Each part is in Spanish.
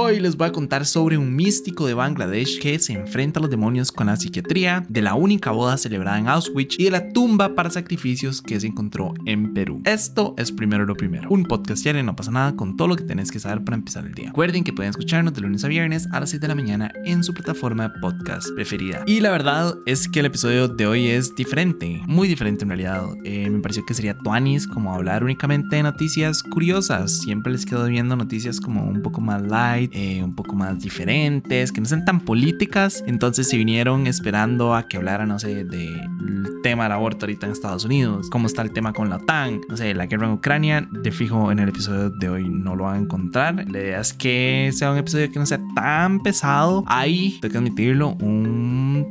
Hoy les voy a contar sobre un místico de Bangladesh que se enfrenta a los demonios con la psiquiatría, de la única boda celebrada en Auschwitz y de la tumba para sacrificios que se encontró en Perú. Esto es primero lo primero, un podcast diario no pasa nada con todo lo que tenés que saber para empezar el día. Recuerden que pueden escucharnos de lunes a viernes a las 6 de la mañana en su plataforma podcast preferida. Y la verdad es que el episodio de hoy es diferente, muy diferente en realidad. Eh, me pareció que sería tuanis como hablar únicamente de noticias curiosas. Siempre les quedo viendo noticias como un poco más light, eh, un poco más diferentes, que no sean tan políticas. Entonces se vinieron esperando a que hablara, no sé, del tema del aborto ahorita en Estados Unidos, cómo está el tema con la OTAN, no sé, la guerra en Ucrania. De fijo en el episodio de hoy no lo van a encontrar. La idea es que sea un episodio que no sea tan pesado. Hay, tengo que admitirlo, un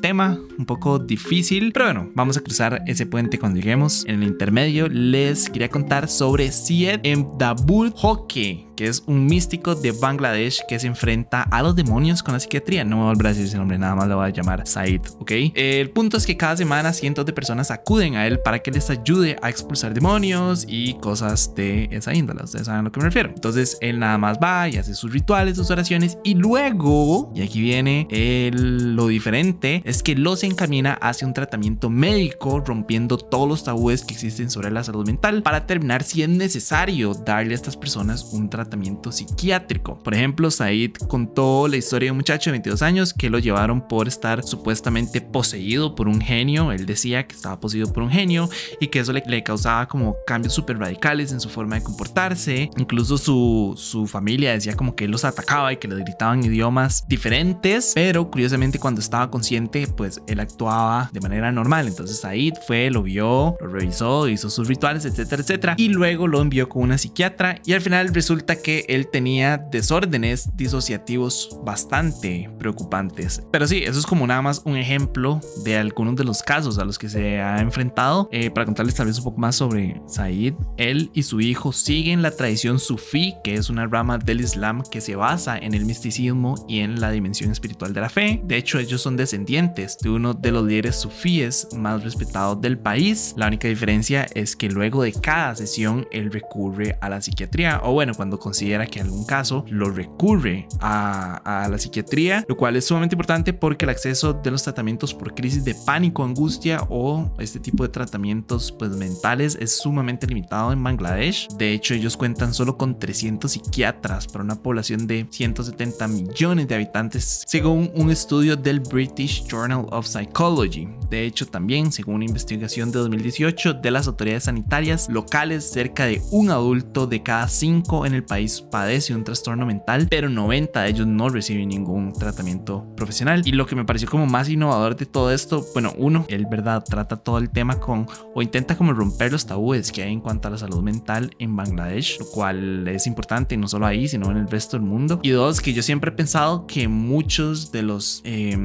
tema un poco difícil. Pero bueno, vamos a cruzar ese puente cuando lleguemos. En el intermedio les quería contar sobre Syed Mdabul Hockey que es un místico de Bangladesh que se enfrenta a los demonios con la psiquiatría. No me voy a volver a decir ese nombre, nada más lo voy a llamar Said, ¿ok? El punto es que cada semana cientos de personas acuden a él para que les ayude a expulsar demonios y cosas de esa índole. Ustedes saben a lo que me refiero. Entonces él nada más va y hace sus rituales, sus oraciones y luego, y aquí viene el, lo diferente, es que los encamina hacia un tratamiento médico rompiendo todos los tabúes que existen sobre la salud mental para terminar si es necesario darle a estas personas un tratamiento psiquiátrico. Por ejemplo, Said contó la historia de un muchacho de 22 años que lo llevaron por estar supuestamente poseído por un genio. Él decía que estaba poseído por un genio y que eso le, le causaba como cambios súper radicales en su forma de comportarse. Incluso su, su familia decía como que él los atacaba y que le gritaban idiomas diferentes, pero curiosamente cuando estaba consciente, pues él actuaba de manera normal. Entonces Said fue, lo vio, lo revisó, hizo sus rituales, etcétera, etcétera, y luego lo envió con una psiquiatra y al final resulta que él tenía desórdenes disociativos bastante preocupantes. Pero sí, eso es como nada más un ejemplo de algunos de los casos a los que se ha enfrentado. Eh, para contarles tal vez un poco más sobre Said, él y su hijo siguen la tradición sufí, que es una rama del Islam que se basa en el misticismo y en la dimensión espiritual de la fe. De hecho, ellos son descendientes de uno de los líderes sufíes más respetados del país. La única diferencia es que luego de cada sesión él recurre a la psiquiatría o bueno, cuando considera que en algún caso lo recurre a, a, la psiquiatría, lo cual es sumamente importante porque el acceso de los tratamientos por crisis de pánico, angustia o este tipo de tratamientos pues mentales es sumamente limitado en Bangladesh. De hecho, ellos cuentan solo con 300 psiquiatras para una población de 170 millones de habitantes, según un estudio del British Journal of Psychology. De hecho, también, según una investigación de 2018 de las autoridades sanitarias locales, cerca de un adulto de cada cinco en el país padece un trastorno mental, pero 90 de ellos no reciben ningún tratamiento profesional. Y lo que me pareció como más innovador de todo esto, bueno, uno, él verdad trata todo el tema con o intenta como romper los tabúes que hay en cuanto a la salud mental en Bangladesh, lo cual es importante no solo ahí, sino en el resto del mundo. Y dos, que yo siempre he pensado que muchos de los eh,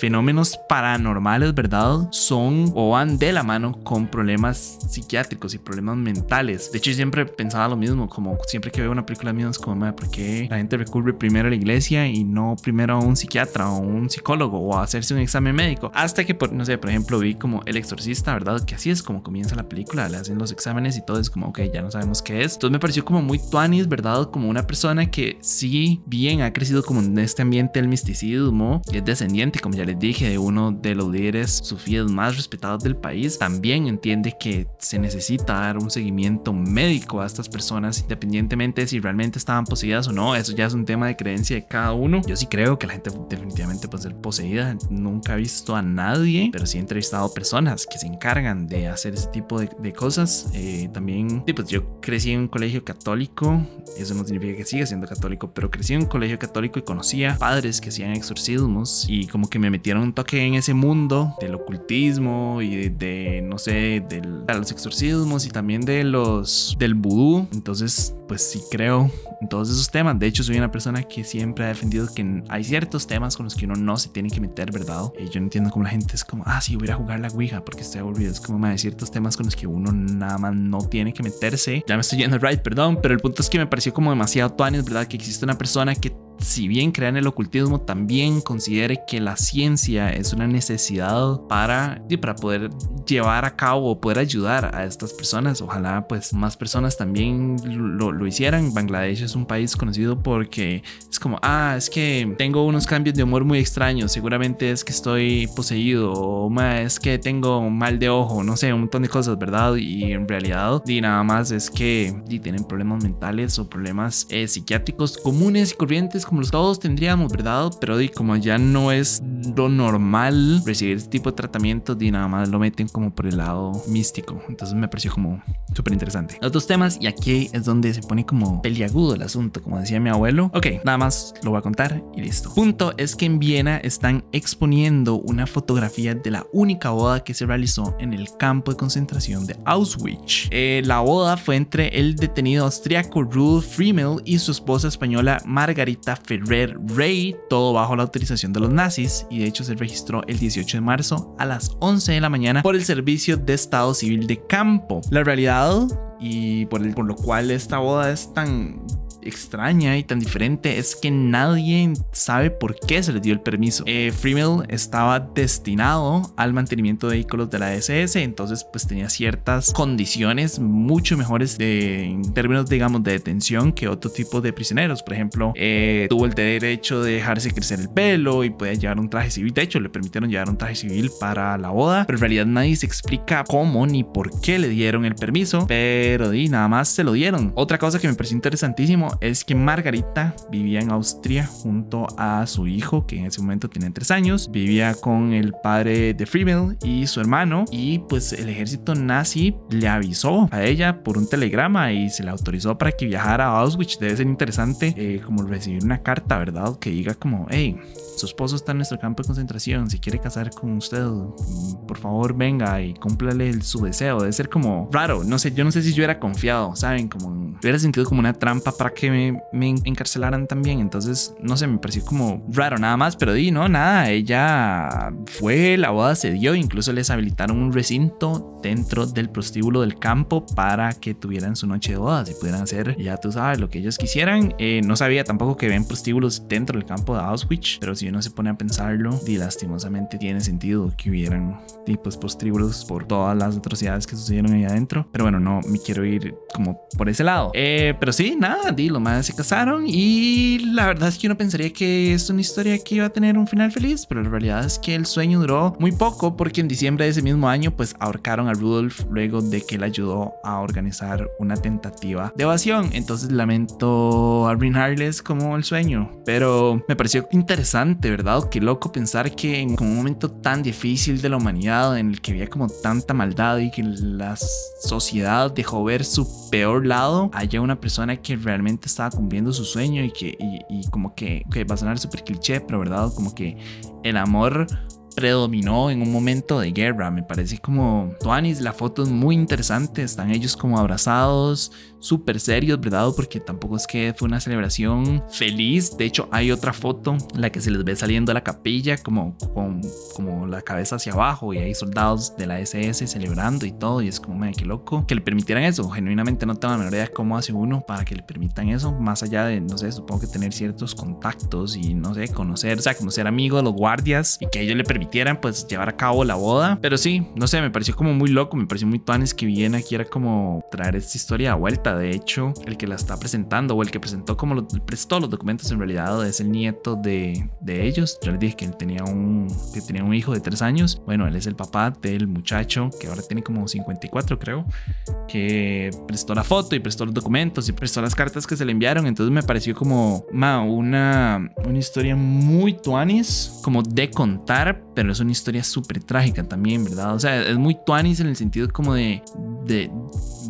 fenómenos paranormales, ¿verdad? Son o van de la mano con problemas psiquiátricos y problemas mentales. De hecho, yo siempre pensaba lo mismo, como siempre que veo una película mía es como, ¿por qué la gente recurre primero a la iglesia y no primero a un psiquiatra o un psicólogo o a hacerse un examen médico? Hasta que, por, no sé, por ejemplo, vi como El Exorcista, ¿verdad? Que así es como comienza la película, le hacen los exámenes y todo es como, ok, ya no sabemos qué es. Entonces me pareció como muy tuanis, ¿verdad? Como una persona que sí, bien ha crecido como en este ambiente del misticismo es descendiente, como ya les dije, de uno de los líderes sufíes más respetados del país, también entiende que se necesita dar un seguimiento médico a estas personas independientemente de si realmente estaban poseídas o no. Eso ya es un tema de creencia de cada uno. Yo sí creo que la gente definitivamente puede ser poseída. Nunca he visto a nadie, pero sí he entrevistado personas que se encargan de hacer ese tipo de, de cosas. Eh, también, sí, pues yo crecí en un colegio católico. Eso no significa que siga siendo católico, pero crecí en un colegio católico y conocía padres que hacían exorcismos y como que me metieron un toque en ese mundo del ocultismo y de, de no sé, de los exorcismos y también de los del vudú. Entonces, pues sí creo en todos esos temas. De hecho, soy una persona que siempre ha defendido que hay ciertos temas con los que uno no se tiene que meter, ¿verdad? Y yo no entiendo cómo la gente es como, ah, sí, voy a jugar la Ouija porque estoy aburrido. Es como, hay ciertos temas con los que uno nada más no tiene que meterse. Ya me estoy yendo right, perdón, pero el punto es que me pareció como demasiado tuanis, ¿verdad? Que existe una persona que si bien crea en el ocultismo, también considere que la ciencia es una necesidad para, para poder llevar a cabo o poder ayudar a estas personas. Ojalá pues más personas también lo, lo hicieran. Bangladesh es un país conocido porque como, ah, es que tengo unos cambios de humor muy extraños, seguramente es que estoy poseído o es que tengo mal de ojo, no sé, un montón de cosas, ¿verdad? Y en realidad, y nada más es que y tienen problemas mentales o problemas eh, psiquiátricos comunes y corrientes como los todos tendríamos, ¿verdad? Pero y como ya no es lo normal recibir este tipo de tratamientos y nada más lo meten como por el lado místico. Entonces me pareció como súper interesante. Los dos temas y aquí es donde se pone como peliagudo el asunto, como decía mi abuelo. Ok, nada más lo voy a contar y listo. Punto es que en Viena están exponiendo una fotografía de la única boda que se realizó en el campo de concentración de Auschwitz. Eh, la boda fue entre el detenido austriaco Rudolf Friemel y su esposa española Margarita Ferrer Rey, todo bajo la autorización de los nazis y de hecho se registró el 18 de marzo a las 11 de la mañana por el Servicio de Estado Civil de Campo. La realidad y por lo cual esta boda es tan extraña y tan diferente es que nadie sabe por qué se le dio el permiso. Eh, Freemill estaba destinado al mantenimiento de vehículos de la SS, entonces pues tenía ciertas condiciones mucho mejores en términos digamos de detención que otro tipo de prisioneros. Por ejemplo, eh, tuvo el derecho de dejarse crecer el pelo y podía llevar un traje civil. De hecho, le permitieron llevar un traje civil para la boda, pero en realidad nadie se explica cómo ni por qué le dieron el permiso, pero di, nada más se lo dieron. Otra cosa que me pareció interesantísimo es que Margarita vivía en Austria junto a su hijo, que en ese momento tenía tres años. Vivía con el padre de Freemill y su hermano. Y pues el ejército nazi le avisó a ella por un telegrama y se le autorizó para que viajara a Auschwitz. Debe ser interesante eh, como recibir una carta, ¿verdad? Que diga como, hey, su esposo está en nuestro campo de concentración, si quiere casar con usted, por favor venga y cúmplale su deseo. Debe ser como raro, no sé, yo no sé si yo era confiado, ¿saben? Como hubiera sentido como una trampa para que me, me encarcelaran también. Entonces, no sé, me pareció como raro nada más, pero di, no, nada, ella fue, la boda se dio, incluso les habilitaron un recinto dentro del prostíbulo del campo para que tuvieran su noche de bodas y pudieran hacer, ya tú sabes, lo que ellos quisieran. Eh, no sabía tampoco que ven prostíbulos dentro del campo de Auschwitz, pero si uno se pone a pensarlo, y lastimosamente tiene sentido que hubieran tipos prostíbulos por todas las atrocidades que sucedieron ahí adentro. Pero bueno, no me quiero ir como por ese lado. Eh, pero sí, nada, di, lo más se casaron y la verdad es que uno pensaría que es una historia que iba a tener un final feliz, pero la realidad es que el sueño duró muy poco porque en diciembre de ese mismo año pues ahorcaron a Rudolf luego de que él ayudó a organizar una tentativa de evasión. Entonces lamento arruinarles como el sueño, pero me pareció interesante, ¿verdad? Qué loco pensar que en un momento tan difícil de la humanidad en el que había como tanta maldad y que la sociedad dejó ver su peor lado, haya una persona que realmente estaba cumpliendo su sueño y que y, como que, que va a sonar súper cliché, pero verdad, como que el amor predominó en un momento de guerra. Me parece como Tuanis, la foto es muy interesante. Están ellos como abrazados, súper serios, ¿verdad? Porque tampoco es que fue una celebración feliz. De hecho, hay otra foto, la que se les ve saliendo a la capilla, como con como la cabeza hacia abajo, y hay soldados de la SS celebrando y todo. Y es como, me qué loco que le permitieran eso. Genuinamente no tengo la menor idea de cómo hace uno para que le permitan eso, más allá de, no sé, supongo que tener ciertos contactos y no sé, conocer, o sea, como ser amigo de los guardias y que ellos le permitieran permitieran pues llevar a cabo la boda. Pero sí, no sé, me pareció como muy loco, me pareció muy tuanes que Viena quiera como traer esta historia a vuelta. De hecho, el que la está presentando o el que presentó como lo, prestó los documentos en realidad es el nieto de, de ellos. Yo les dije que él tenía un, que tenía un hijo de tres años. Bueno, él es el papá del muchacho que ahora tiene como 54 creo, que prestó la foto y prestó los documentos y prestó las cartas que se le enviaron. Entonces me pareció como ma, una, una historia muy tuanis, como de contar, pero es una historia súper trágica también, ¿verdad? O sea, es muy tuanis en el sentido como de, de,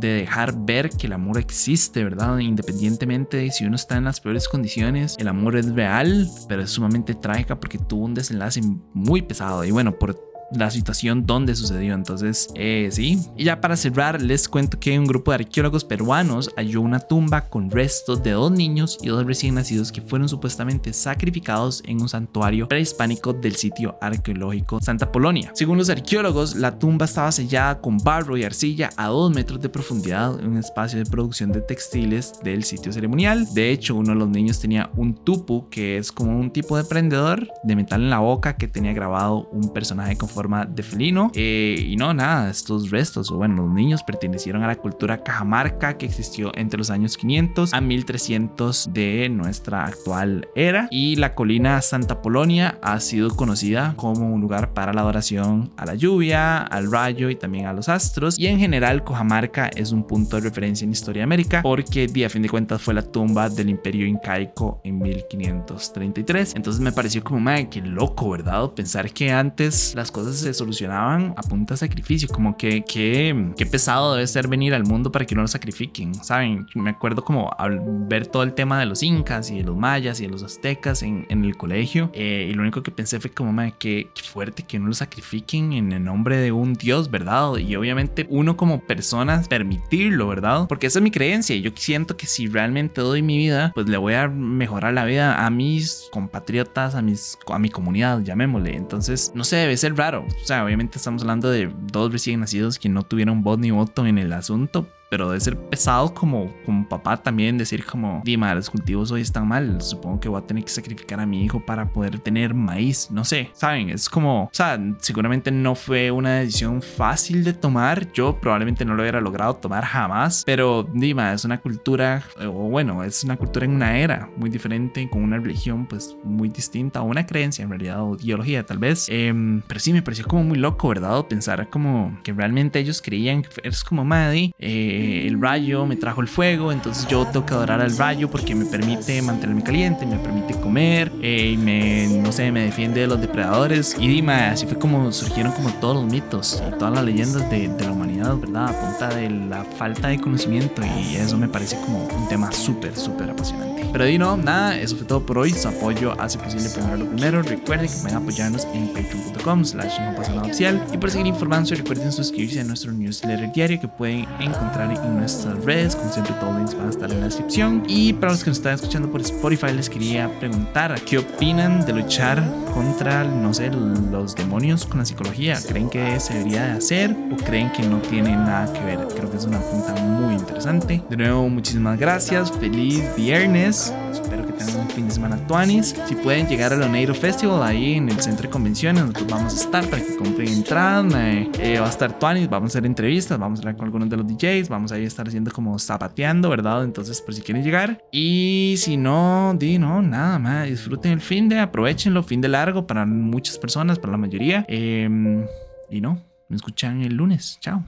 de, dejar ver que el amor existe, ¿verdad? Independientemente de si uno está en las peores condiciones, el amor es real, pero es sumamente trágica porque tuvo un desenlace muy pesado. Y bueno, por la situación donde sucedió. Entonces, eh, sí. Y ya para cerrar, les cuento que un grupo de arqueólogos peruanos halló una tumba con restos de dos niños y dos recién nacidos que fueron supuestamente sacrificados en un santuario prehispánico del sitio arqueológico Santa Polonia. Según los arqueólogos, la tumba estaba sellada con barro y arcilla a dos metros de profundidad en un espacio de producción de textiles del sitio ceremonial. De hecho, uno de los niños tenía un tupu, que es como un tipo de prendedor de metal en la boca que tenía grabado un personaje con forma de felino. Eh, y no, nada, estos restos, o bueno, los niños pertenecieron a la cultura cajamarca que existió entre los años 500 a 1300 de nuestra actual era. Y la colina Santa Polonia ha sido conocida como un lugar para la adoración a la lluvia, al rayo y también a los astros. Y en general, Cajamarca es un punto de referencia en historia de América porque, a fin de cuentas, fue la tumba del imperio incaico en 1533. Entonces me pareció como, madre, qué loco, ¿verdad? Pensar que antes las cosas se solucionaban a punta de sacrificio, como que qué pesado debe ser venir al mundo para que no lo sacrifiquen, ¿saben? Me acuerdo como al ver todo el tema de los incas y de los mayas y de los aztecas en, en el colegio eh, y lo único que pensé fue como, madre, qué, qué fuerte que no lo sacrifiquen en el nombre de un dios, ¿verdad? Y obviamente uno como persona permitirlo, ¿verdad? Porque esa es mi creencia y yo siento que si realmente doy mi vida, pues le voy a mejorar la vida a mis compatriotas, a, mis, a mi comunidad, llamémosle. Entonces, no sé, debe ser raro. O sea, obviamente estamos hablando de dos recién nacidos que no tuvieron voz ni voto en el asunto, pero debe ser pesado como, como papá también decir como, Dima, los cultivos hoy están mal, supongo que voy a tener que sacrificar a mi hijo para poder tener maíz, no sé, saben, es como, o sea, seguramente no fue una decisión fácil de tomar, yo probablemente no lo hubiera logrado tomar jamás, pero Dima, es una cultura, o bueno, es una cultura en una era muy diferente, con una religión pues muy distinta, o una creencia en realidad, o ideología tal vez, em, pero sí me pareció como muy loco, ¿verdad? Pensar como que realmente ellos creían es como Maddie, eh, eh, el rayo me trajo el fuego, entonces yo tengo que adorar al rayo porque me permite mantenerme caliente, me permite comer, eh, y me, no sé, me defiende de los depredadores. Y dime, así fue como surgieron como todos los mitos y todas las leyendas de, de la humanidad, ¿verdad? A punta de la falta de conocimiento y eso me parece como un tema súper, súper apasionante. Pero di no, nada, eso fue todo por hoy. Su apoyo hace posible primero lo primero. Recuerden que pueden apoyarnos en patreon.com slash no pasa nada oficial. Y por seguir informando, recuerden suscribirse a nuestro newsletter diario que pueden encontrar en nuestras redes. Como siempre, todos los links van a estar en la descripción. Y para los que nos están escuchando por Spotify, les quería preguntar qué opinan de luchar contra, no sé, los demonios con la psicología. ¿Creen que se debería de hacer o creen que no tiene nada que ver? Creo que es una pregunta muy interesante. De nuevo, muchísimas gracias. Feliz viernes. Espero que tengan un fin de semana tuanis. Si pueden llegar al Oneiro Festival ahí en el centro de convenciones, nosotros vamos a estar para que compren entradas. Eh, va a estar tuanis, vamos a hacer entrevistas, vamos a hablar con algunos de los DJs, vamos a estar haciendo como zapateando, ¿verdad? Entonces, por si quieren llegar. Y si no, di no, nada más. Disfruten el fin de, aprovechenlo, fin de largo para muchas personas, para la mayoría. Em, y no, me escuchan el lunes. Chao.